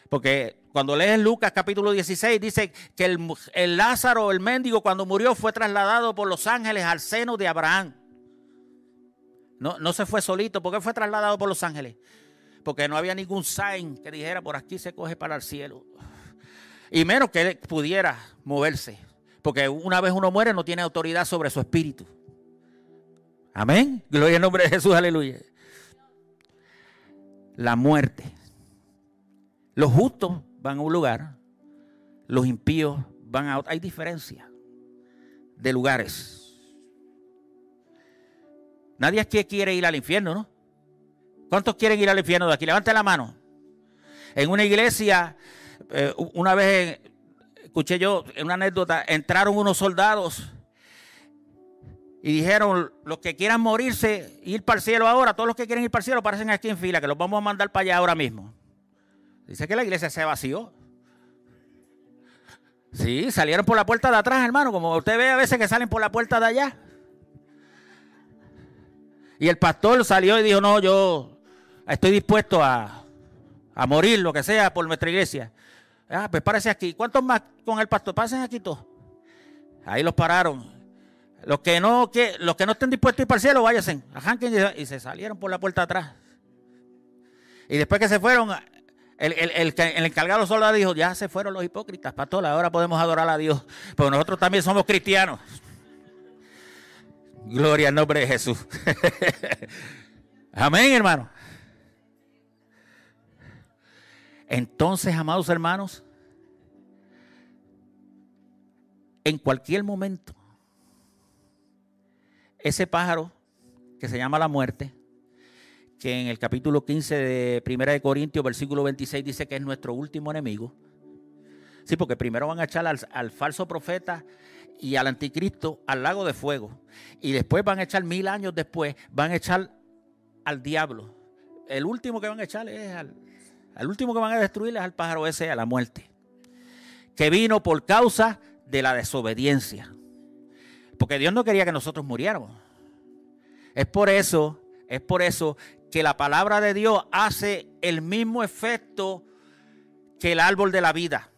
Porque cuando lees Lucas capítulo 16 dice que el, Lázaro, el mendigo, cuando murió fue trasladado por los ángeles al seno de Abraham. No, no se fue solito. ¿Por qué fue trasladado por los ángeles? Porque no había ningún sign que dijera por aquí se coge para el cielo. Y menos que él pudiera moverse. Porque una vez uno muere no tiene autoridad sobre su espíritu. Amén. Gloria al nombre de Jesús, aleluya. La muerte. Los justos van a un lugar, los impíos van a otro. Hay diferencia de lugares. Nadie aquí quiere ir al infierno, ¿no? ¿Cuántos quieren ir al infierno de aquí? Levante la mano. En una iglesia, eh, una vez escuché yo una anécdota, entraron unos soldados y dijeron, los que quieran morirse, ir para el cielo ahora, todos los que quieren ir para el cielo, aparecen aquí en fila, que los vamos a mandar para allá ahora mismo. Dice que la iglesia se vació. Sí, salieron por la puerta de atrás, hermano, como usted ve a veces que salen por la puerta de allá. Y el pastor salió y dijo, no, yo estoy dispuesto a, morir, lo que sea, por nuestra iglesia. Ah, pues párese aquí. ¿Cuántos más con el pastor? Pasen aquí todos. Ahí los pararon. Los que no, que, los que no estén dispuestos a ir para el cielo, váyanse. Y se salieron por la puerta atrás. Y después que se fueron, el, el, el, el encargado solo dijo, ya se fueron los hipócritas, pastor, ahora podemos adorar a Dios. Porque nosotros también somos cristianos. Gloria al nombre de Jesús. <laughs> Amén, hermano. Entonces, amados hermanos, en cualquier momento, ese pájaro que se llama la muerte, que en el capítulo 15 de Primera de Corintios, versículo 26, dice que es nuestro último enemigo. Sí, porque primero van a echar al, al falso profeta y al anticristo al lago de fuego. Y después van a echar mil años después, van a echar al diablo. El último que van a echar es al, último que van a destruir es al pájaro ese, a la muerte. Que vino por causa de la desobediencia. Porque Dios no quería que nosotros muriéramos. Es por eso, es por eso que la palabra de Dios hace el mismo efecto que el árbol de la vida.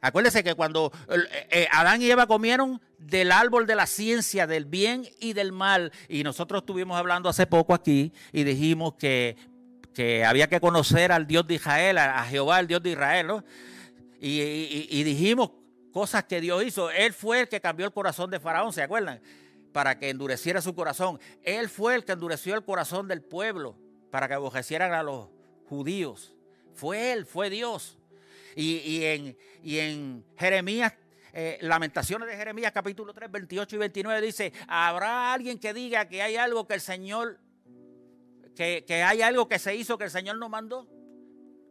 Acuérdese que cuando eh, eh, Adán y Eva comieron del árbol de la ciencia, del bien y del mal, y nosotros estuvimos hablando hace poco aquí y dijimos que, había que conocer al Dios de Israel, a, Jehová, el Dios de Israel, ¿no? Y, y, dijimos cosas que Dios hizo. Él fue el que cambió el corazón de Faraón, ¿se acuerdan? Para que endureciera su corazón. Él fue el que endureció el corazón del pueblo para que aborrecieran a los judíos. Fue Él, fue Dios. Y, en, en Jeremías eh, Lamentaciones de Jeremías capítulo 3, 28 y 29 dice, ¿habrá alguien que diga que hay algo que el Señor, que, que, hay algo que se hizo que el Señor no mandó?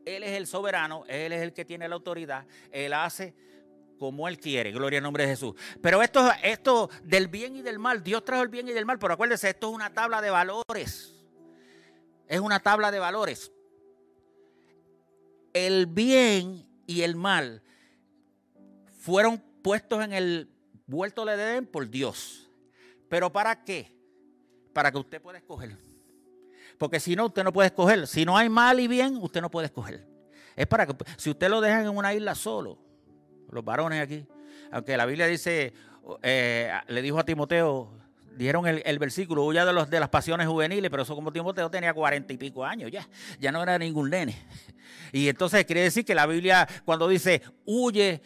Él es el soberano, Él es el que tiene la autoridad, Él hace como Él quiere, gloria al nombre de Jesús. Pero esto, esto del bien y del mal, Dios trajo el bien y del mal, pero acuérdense, esto es una tabla de valores. Es una tabla de valores. El bien y el mal fueron puestos en el vuelto de Edén por Dios. ¿Pero para qué? Para que usted pueda escoger. Porque si no, usted no puede escoger. Si no hay mal y bien, usted no puede escoger. Es para que, si usted lo deja en una isla solo, los varones aquí, aunque la Biblia dice, eh, le dijo a Timoteo, dijeron el, versículo, huya de, los, de las pasiones juveniles, pero eso como Timoteo tenía cuarenta y pico años ya, ya no era ningún nene. Y entonces quiere decir que la Biblia cuando dice huye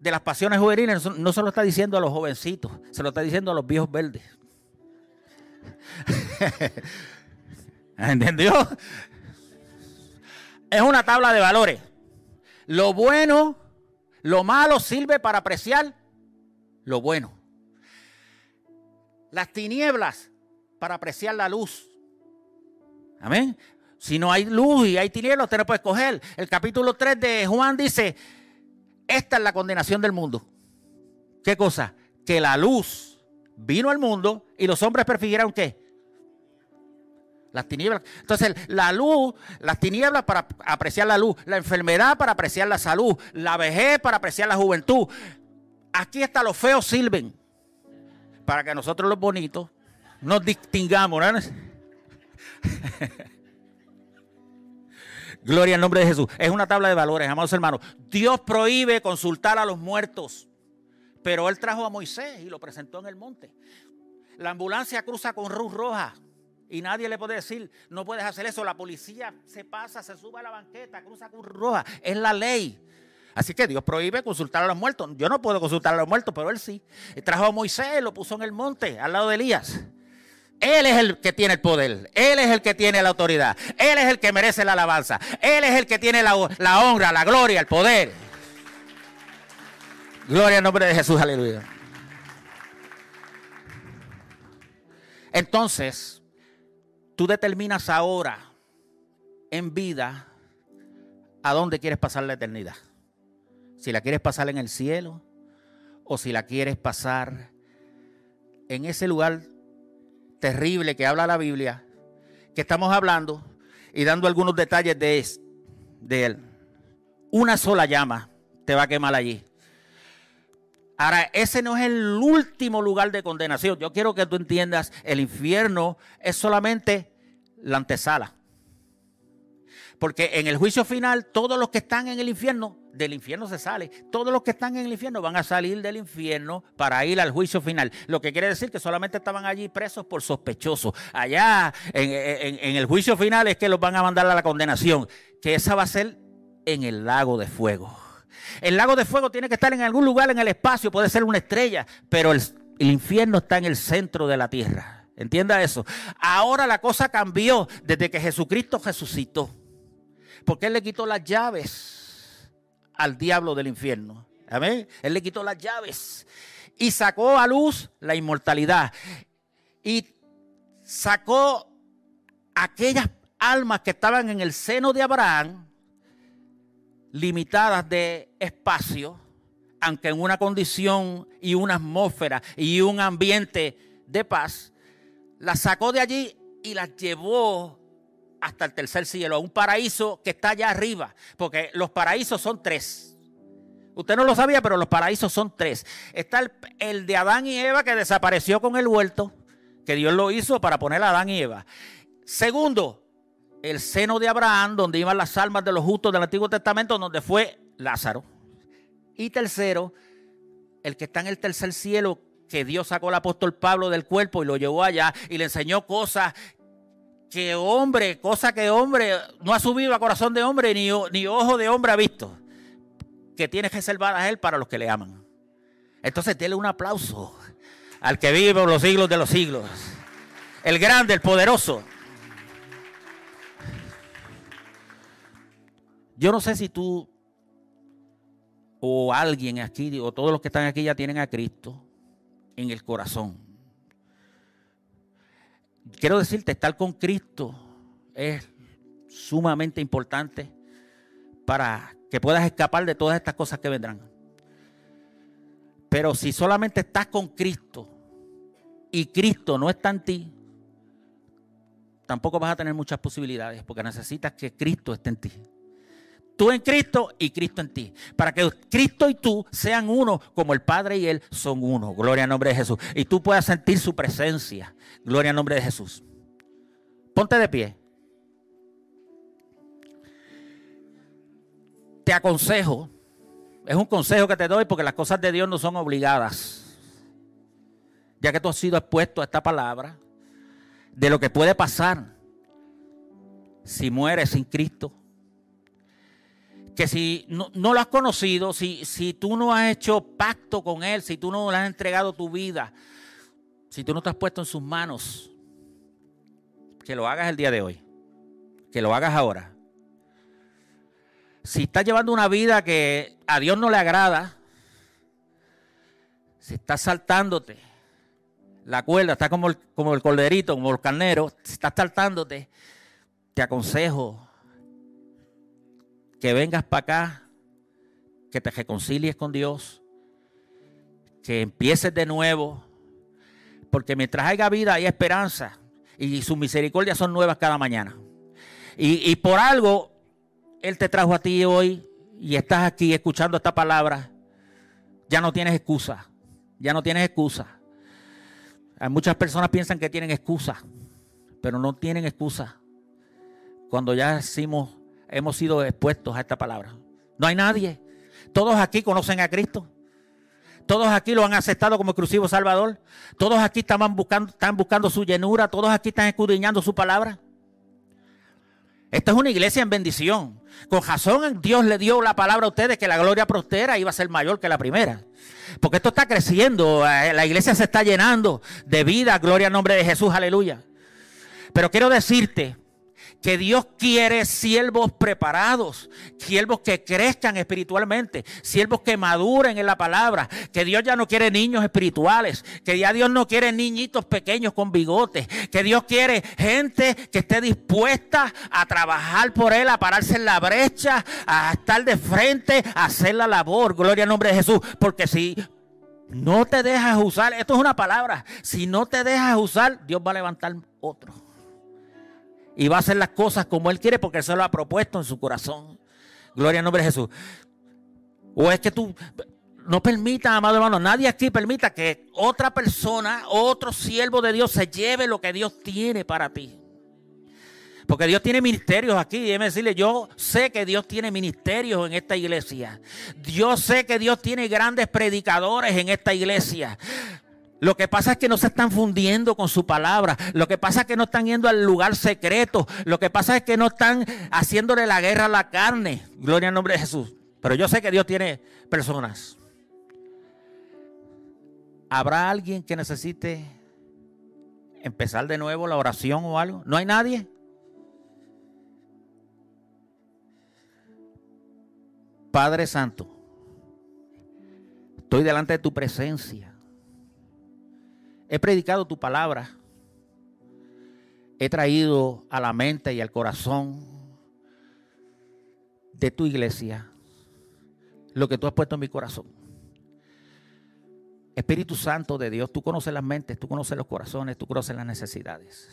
de las pasiones juveniles, no se lo está diciendo a los jovencitos, se lo está diciendo a los viejos verdes. <laughs> ¿Entendió? Es una tabla de valores. Lo bueno, lo malo sirve para apreciar lo bueno. las tinieblas para apreciar la luz. Amén. Si no hay luz y hay tinieblas, usted no puede escoger. El capítulo 3 de Juan dice, esta es la condenación del mundo. ¿Qué cosa? Que la luz vino al mundo y los hombres prefirieron qué? Las tinieblas. Entonces, la luz, las tinieblas para apreciar la luz, la enfermedad para apreciar la salud, la vejez para apreciar la juventud. Aquí hasta los feos sirven para que nosotros los bonitos nos distingamos. ¿no? <laughs> Gloria al nombre de Jesús. Es una tabla de valores, amados hermanos. Dios prohíbe consultar a los muertos, pero Él trajo a Moisés y lo presentó en el monte. La ambulancia cruza con luz roja y nadie le puede decir, no puedes hacer eso. La policía se pasa, se sube a la banqueta, cruza con roja. Es la ley. Así que Dios prohíbe consultar a los muertos. Yo no puedo consultar a los muertos, pero Él sí. trajo a Moisés, lo puso en el monte, al lado de Elías. Él es el que tiene el poder. Él es el que tiene la autoridad. Él es el que merece la alabanza. Él es el que tiene la, honra, la gloria, el poder. Gloria al nombre de Jesús, aleluya. Entonces, tú determinas ahora en vida a dónde quieres pasar la eternidad. Si la quieres pasar en el cielo o si la quieres pasar en ese lugar terrible que habla la Biblia, que estamos hablando y dando algunos detalles de, él. Una sola llama te va a quemar allí. Ahora, ese no es el último lugar de condenación. Yo quiero que tú entiendas, el infierno es solamente la antesala. Porque en el juicio final, todos los que están en el infierno del infierno se sale. Todos los que están en el infierno van a salir del infierno para ir al juicio final. Lo que quiere decir que solamente estaban allí presos por sospechosos. Allá en, el juicio final es que los van a mandar a la condenación. Que esa va a ser en el lago de fuego. El lago de fuego tiene que estar en algún lugar en el espacio, puede ser una estrella, pero el, infierno está en el centro de la tierra. Entienda eso. Ahora la cosa cambió desde que Jesucristo resucitó. Porque Él le quitó las llaves al diablo del infierno. Amén. Él le quitó las llaves y sacó a luz la inmortalidad. Y sacó aquellas almas que estaban en el seno de Abraham, limitadas de espacio, aunque en una condición y una atmósfera y un ambiente de paz, las sacó de allí y las llevó hasta el tercer cielo, a un paraíso que está allá arriba, porque los paraísos son tres. Usted no lo sabía, pero los paraísos son tres. Está el, de Adán y Eva que desapareció con el huerto, que Dios lo hizo para poner a Adán y Eva. Segundo, el seno de Abraham, donde iban las almas de los justos del Antiguo Testamento, donde fue Lázaro. Y tercero, el que está en el tercer cielo, que Dios sacó al apóstol Pablo del cuerpo y lo llevó allá y le enseñó cosas que hombre, cosa que hombre no ha subido a corazón de hombre ni, ni ojo de hombre ha visto, que tiene que salvar a él para los que le aman. Entonces, déle un aplauso al que vive por los siglos de los siglos, el grande, el poderoso. Yo no sé si tú o alguien aquí, o todos los que están aquí ya tienen a Cristo en el corazón quiero decirte, estar con Cristo es sumamente importante para que puedas escapar de todas estas cosas que vendrán. Pero si solamente estás con Cristo y Cristo no está en ti, tampoco vas a tener muchas posibilidades porque necesitas que Cristo esté en ti. Tú en Cristo y Cristo en ti. Para que Cristo y tú sean uno como el Padre y Él son uno. Gloria al nombre de Jesús. Y tú puedas sentir su presencia. Gloria al nombre de Jesús. Ponte de pie. Te aconsejo. Es un consejo que te doy porque las cosas de Dios no son obligadas. Ya que tú has sido expuesto a esta palabra. De lo que puede pasar si mueres sin Cristo que si no, lo has conocido, si, si tú no has hecho pacto con Él, si tú no le has entregado tu vida, si tú no te has puesto en sus manos, que lo hagas el día de hoy, que lo hagas ahora. Si estás llevando una vida que a Dios no le agrada, si estás saltándote la cuerda, está como el, como el corderito, como el carnero, está saltándote, te aconsejo que vengas para acá, que te reconcilies con Dios, que empieces de nuevo, porque mientras haya vida hay esperanza y sus misericordias son nuevas cada mañana. Y, y por algo Él te trajo a ti hoy y estás aquí escuchando esta palabra, ya no tienes excusa, ya no tienes excusa. Muchas personas piensan que tienen excusa, pero no tienen excusa cuando ya hemos sido expuestos a esta palabra. No hay nadie. Todos aquí conocen a Cristo. Todos aquí lo han aceptado como exclusivo Salvador. Todos aquí están buscando, su llenura. Todos aquí están escudriñando su palabra. Esta es una iglesia en bendición. Con razón Dios le dio la palabra a ustedes que la gloria prostera iba a ser mayor que la primera. Porque esto está creciendo, eh, la iglesia se está llenando de vida, gloria al nombre de Jesús, aleluya. Pero quiero decirte que Dios quiere siervos preparados, siervos que crezcan espiritualmente, siervos que maduren en la palabra, que Dios ya no quiere niños espirituales, que ya Dios no quiere niñitos pequeños con bigotes, que Dios quiere gente que esté dispuesta a trabajar por Él, a pararse en la brecha, a estar de frente, a hacer la labor, gloria al nombre de Jesús, porque si no te dejas usar, esto es una palabra, si no te dejas usar, Dios va a levantar otro y va a hacer las cosas como Él quiere porque Él se lo ha propuesto en su corazón. Gloria al nombre de Jesús. O es que tú no permita, amado hermano, nadie aquí permita que otra persona, otro siervo de Dios se lleve lo que Dios tiene para ti. Porque Dios tiene ministerios aquí. Déjeme decirle, yo sé que Dios tiene ministerios en esta iglesia. Yo sé que Dios tiene grandes predicadores en esta iglesia. Lo que pasa es que no se están fundiendo con su palabra. Lo que pasa es que no están yendo al lugar secreto. Lo que pasa es que no están haciéndole la guerra a la carne. Gloria al nombre de Jesús. Pero yo sé que Dios tiene personas. ¿Habrá alguien que necesite empezar de nuevo la oración o algo? ¿No hay nadie? Padre Santo, estoy delante de tu presencia He predicado tu palabra. He traído a la mente y al corazón de tu iglesia lo que tú has puesto en mi corazón. Espíritu Santo de Dios, tú conoces las mentes, tú conoces los corazones, tú conoces las necesidades.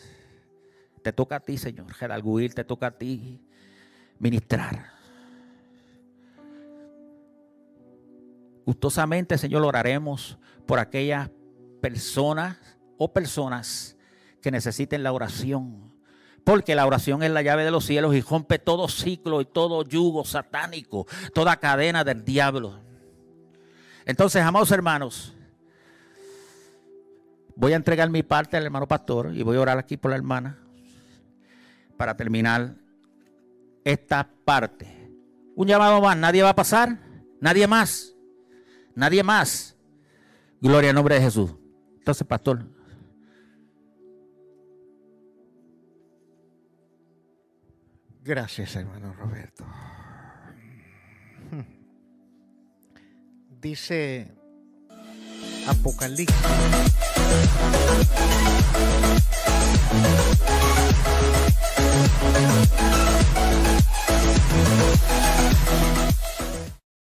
Te toca a ti, Señor, Geralguir, te toca a ti ministrar. Gustosamente, Señor, oraremos por aquellas personas o personas que necesiten la oración. Porque la oración es la llave de los cielos y rompe todo ciclo y todo yugo satánico, toda cadena del diablo. Entonces, amados hermanos, voy a entregar mi parte al hermano pastor y voy a orar aquí por la hermana para terminar esta parte. Un llamado más, nadie va a pasar, nadie más, nadie más. Gloria al nombre de Jesús. Entonces, pastor. Gracias, hermano Roberto. Dice Apocalipsis.